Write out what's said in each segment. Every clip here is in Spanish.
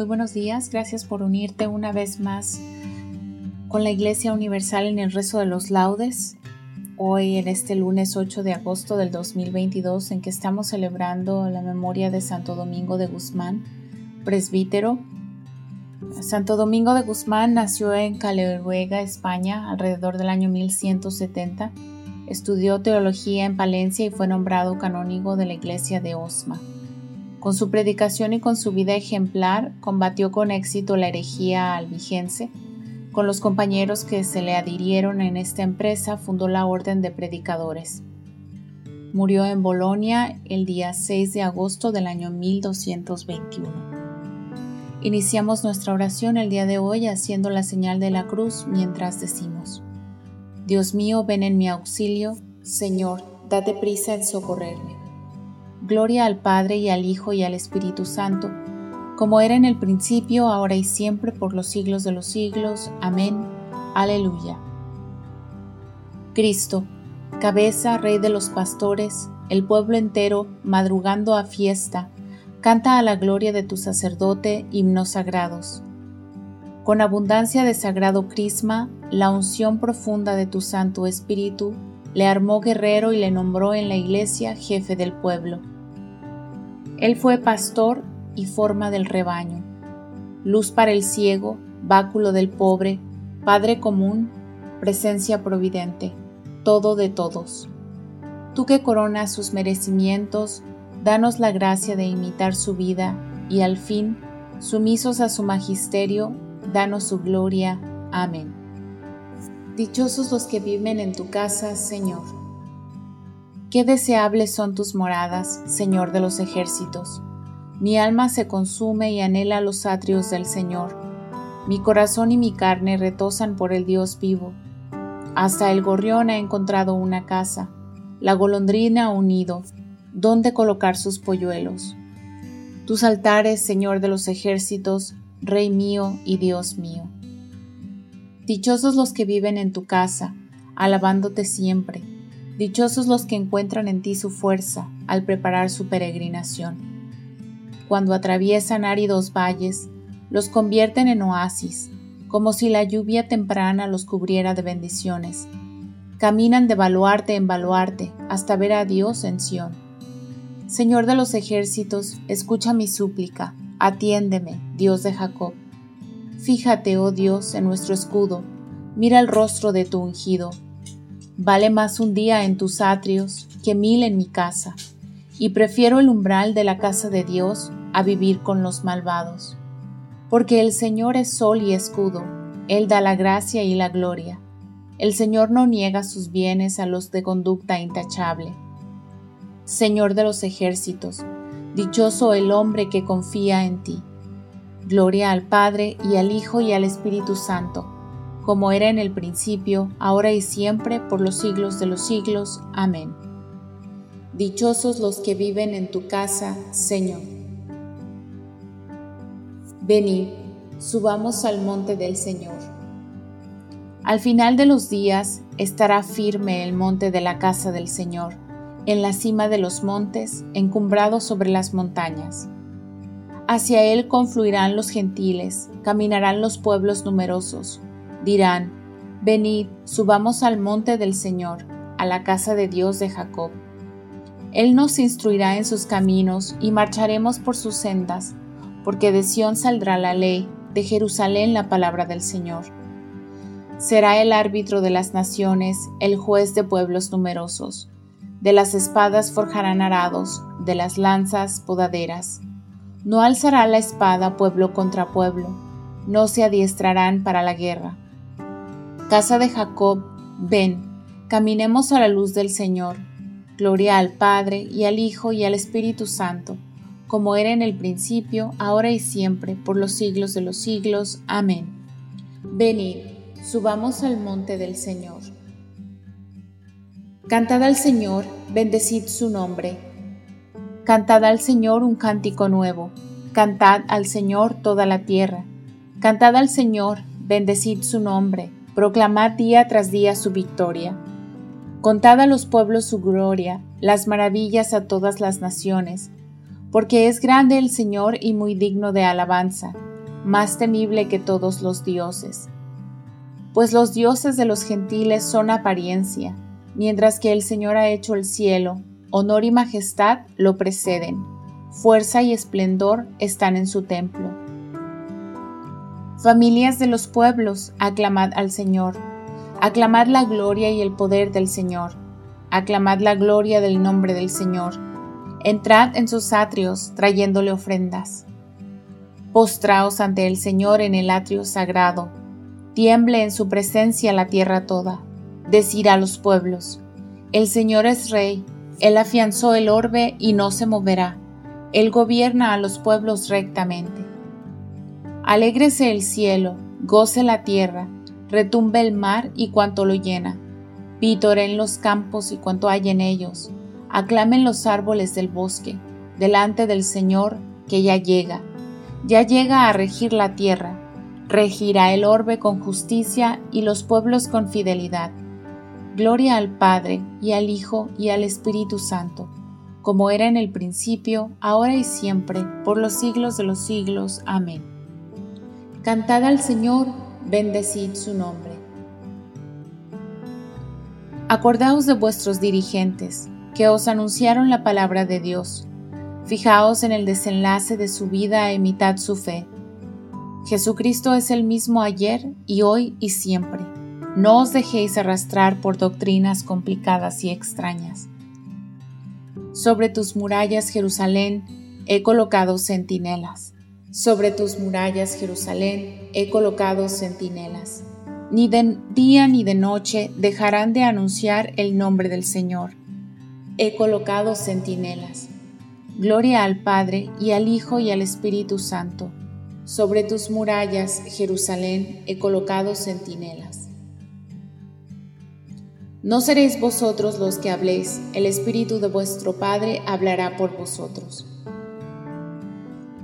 Muy buenos días, gracias por unirte una vez más con la Iglesia Universal en el rezo de los laudes. Hoy en este lunes 8 de agosto del 2022 en que estamos celebrando la memoria de Santo Domingo de Guzmán, presbítero. Santo Domingo de Guzmán nació en Caleruega, España, alrededor del año 1170. Estudió teología en Palencia y fue nombrado canónigo de la iglesia de Osma. Con su predicación y con su vida ejemplar, combatió con éxito la herejía albigense. Con los compañeros que se le adhirieron en esta empresa, fundó la Orden de Predicadores. Murió en Bolonia el día 6 de agosto del año 1221. Iniciamos nuestra oración el día de hoy haciendo la señal de la cruz mientras decimos, Dios mío, ven en mi auxilio, Señor, date prisa en socorrerme. Gloria al Padre y al Hijo y al Espíritu Santo, como era en el principio, ahora y siempre, por los siglos de los siglos. Amén. Aleluya. Cristo, cabeza, Rey de los pastores, el pueblo entero, madrugando a fiesta, canta a la gloria de tu sacerdote himnos sagrados. Con abundancia de sagrado crisma, la unción profunda de tu Santo Espíritu le armó guerrero y le nombró en la iglesia jefe del pueblo. Él fue pastor y forma del rebaño, luz para el ciego, báculo del pobre, Padre común, presencia providente, todo de todos. Tú que coronas sus merecimientos, danos la gracia de imitar su vida y al fin, sumisos a su magisterio, danos su gloria. Amén. Dichosos los que viven en tu casa, Señor Qué deseables son tus moradas, Señor de los ejércitos. Mi alma se consume y anhela los atrios del Señor. Mi corazón y mi carne retosan por el Dios vivo. Hasta el gorrión ha encontrado una casa, la golondrina un nido, donde colocar sus polluelos. Tus altares, Señor de los ejércitos, Rey mío y Dios mío. Dichosos los que viven en tu casa, alabándote siempre Dichosos los que encuentran en ti su fuerza al preparar su peregrinación. Cuando atraviesan áridos valles, los convierten en oasis, como si la lluvia temprana los cubriera de bendiciones. Caminan de baluarte en baluarte hasta ver a Dios en Sión. Señor de los ejércitos, escucha mi súplica, atiéndeme, Dios de Jacob. Fíjate, oh Dios, en nuestro escudo, mira el rostro de tu ungido Vale más un día en tus atrios que mil en mi casa, y prefiero el umbral de la casa de Dios a vivir con los malvados. Porque el Señor es sol y escudo, Él da la gracia y la gloria. El Señor no niega sus bienes a los de conducta intachable. Señor de los ejércitos, dichoso el hombre que confía en ti. Gloria al Padre y al Hijo y al Espíritu Santo como era en el principio, ahora y siempre, por los siglos de los siglos. Amén. Dichosos los que viven en tu casa, Señor. Venid, subamos al monte del Señor. Al final de los días estará firme el monte de la casa del Señor, en la cima de los montes, encumbrado sobre las montañas. Hacia él confluirán los gentiles, caminarán los pueblos numerosos. Dirán, Venid, subamos al monte del Señor, a la casa de Dios de Jacob. Él nos instruirá en sus caminos y marcharemos por sus sendas, porque de Sión saldrá la ley, de Jerusalén la palabra del Señor. Será el árbitro de las naciones, el juez de pueblos numerosos. De las espadas forjarán arados, de las lanzas podaderas. No alzará la espada pueblo contra pueblo, no se adiestrarán para la guerra. Casa de Jacob, ven, caminemos a la luz del Señor. Gloria al Padre y al Hijo y al Espíritu Santo, como era en el principio, ahora y siempre, por los siglos de los siglos. Amén. Venid, subamos al monte del Señor. Cantad al Señor, bendecid su nombre. Cantad al Señor un cántico nuevo. Cantad al Señor toda la tierra. Cantad al Señor, bendecid su nombre. Proclamad día tras día su victoria. Contad a los pueblos su gloria, las maravillas a todas las naciones, porque es grande el Señor y muy digno de alabanza, más temible que todos los dioses. Pues los dioses de los gentiles son apariencia, mientras que el Señor ha hecho el cielo, honor y majestad lo preceden, fuerza y esplendor están en su templo. Familias de los pueblos, aclamad al Señor, aclamad la gloria y el poder del Señor, aclamad la gloria del nombre del Señor, entrad en sus atrios trayéndole ofrendas. Postraos ante el Señor en el atrio sagrado, tiemble en su presencia la tierra toda. Decir a los pueblos, el Señor es rey, Él afianzó el orbe y no se moverá, Él gobierna a los pueblos rectamente. Alégrese el cielo, goce la tierra, retumbe el mar y cuanto lo llena, en los campos y cuanto hay en ellos, aclamen los árboles del bosque, delante del Señor que ya llega, ya llega a regir la tierra, regirá el orbe con justicia y los pueblos con fidelidad. Gloria al Padre, y al Hijo, y al Espíritu Santo, como era en el principio, ahora y siempre, por los siglos de los siglos. Amén. Cantad al Señor, bendecid su nombre. Acordaos de vuestros dirigentes, que os anunciaron la palabra de Dios. Fijaos en el desenlace de su vida e imitad su fe. Jesucristo es el mismo ayer y hoy y siempre no os dejéis arrastrar por doctrinas complicadas y extrañas. Sobre tus murallas, Jerusalén, he colocado centinelas. Sobre tus murallas, Jerusalén, he colocado centinelas. Ni de día ni de noche dejarán de anunciar el nombre del Señor. He colocado centinelas. Gloria al Padre y al Hijo y al Espíritu Santo. Sobre tus murallas, Jerusalén, he colocado centinelas. No seréis vosotros los que habléis, el Espíritu de vuestro Padre hablará por vosotros.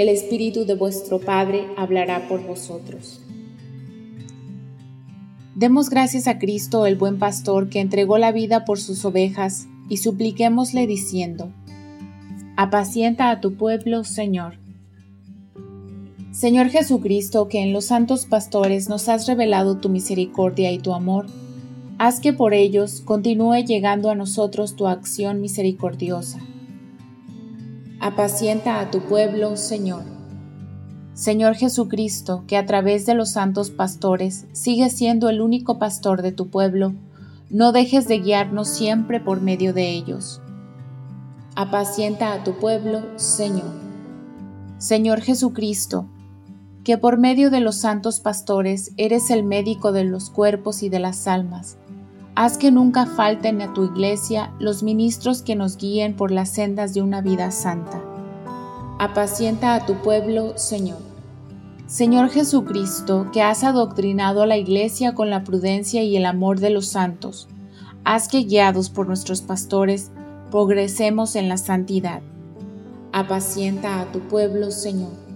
el Espíritu de vuestro Padre hablará por vosotros. Demos gracias a Cristo, el buen pastor, que entregó la vida por sus ovejas, y supliquémosle diciendo, Apacienta a tu pueblo, Señor. Señor Jesucristo, que en los santos pastores nos has revelado tu misericordia y tu amor, haz que por ellos continúe llegando a nosotros tu acción misericordiosa. Apacienta a tu pueblo, Señor. Señor Jesucristo, que a través de los santos pastores sigues siendo el único pastor de tu pueblo, no dejes de guiarnos siempre por medio de ellos. Apacienta a tu pueblo, Señor. Señor Jesucristo, que por medio de los santos pastores eres el médico de los cuerpos y de las almas, Haz que nunca falten a tu iglesia los ministros que nos guíen por las sendas de una vida santa. Apacienta a tu pueblo, Señor. Señor Jesucristo, que has adoctrinado a la iglesia con la prudencia y el amor de los santos, haz que guiados por nuestros pastores progresemos en la santidad. Apacienta a tu pueblo, Señor.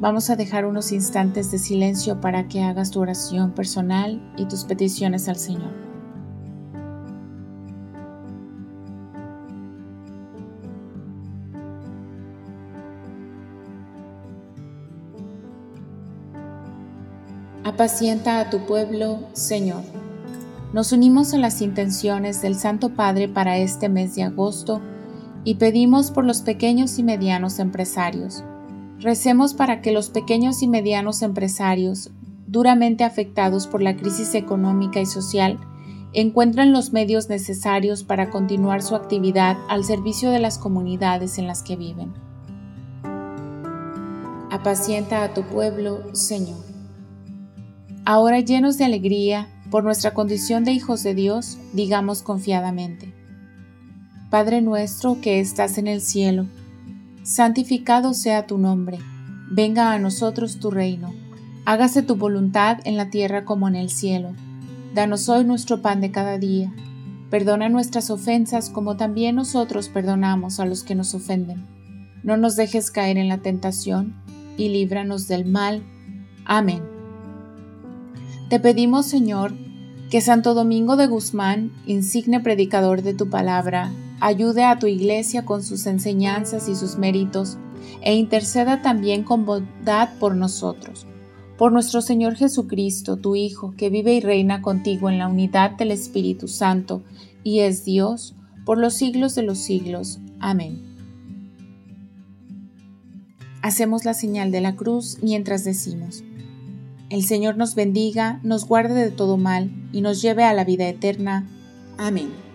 Vamos a dejar unos instantes de silencio para que hagas tu oración personal y tus peticiones al Señor. Apacienta a tu pueblo, Señor. Nos unimos a las intenciones del Santo Padre para este mes de agosto y pedimos por los pequeños y medianos empresarios Recemos para que los pequeños y medianos empresarios, duramente afectados por la crisis económica y social, encuentren los medios necesarios para continuar su actividad al servicio de las comunidades en las que viven. Apacienta a tu pueblo, Señor. Ahora llenos de alegría por nuestra condición de hijos de Dios, digamos confiadamente, Padre nuestro que estás en el cielo, santificado sea tu nombre, venga a nosotros tu reino, hágase tu voluntad en la tierra como en el cielo. Danos hoy nuestro pan de cada día. Perdona nuestras ofensas como también nosotros perdonamos a los que nos ofenden. No nos dejes caer en la tentación y líbranos del mal. Amén. Te pedimos, Señor, que Santo Domingo de Guzmán, insigne predicador de tu palabra, ayude a tu iglesia con sus enseñanzas y sus méritos, e interceda también con bondad por nosotros. Por nuestro Señor Jesucristo, tu Hijo, que vive y reina contigo en la unidad del Espíritu Santo, y es Dios, por los siglos de los siglos. Amén. Hacemos la señal de la cruz mientras decimos, El Señor nos bendiga, nos guarde de todo mal, y nos lleve a la vida eterna. Amén.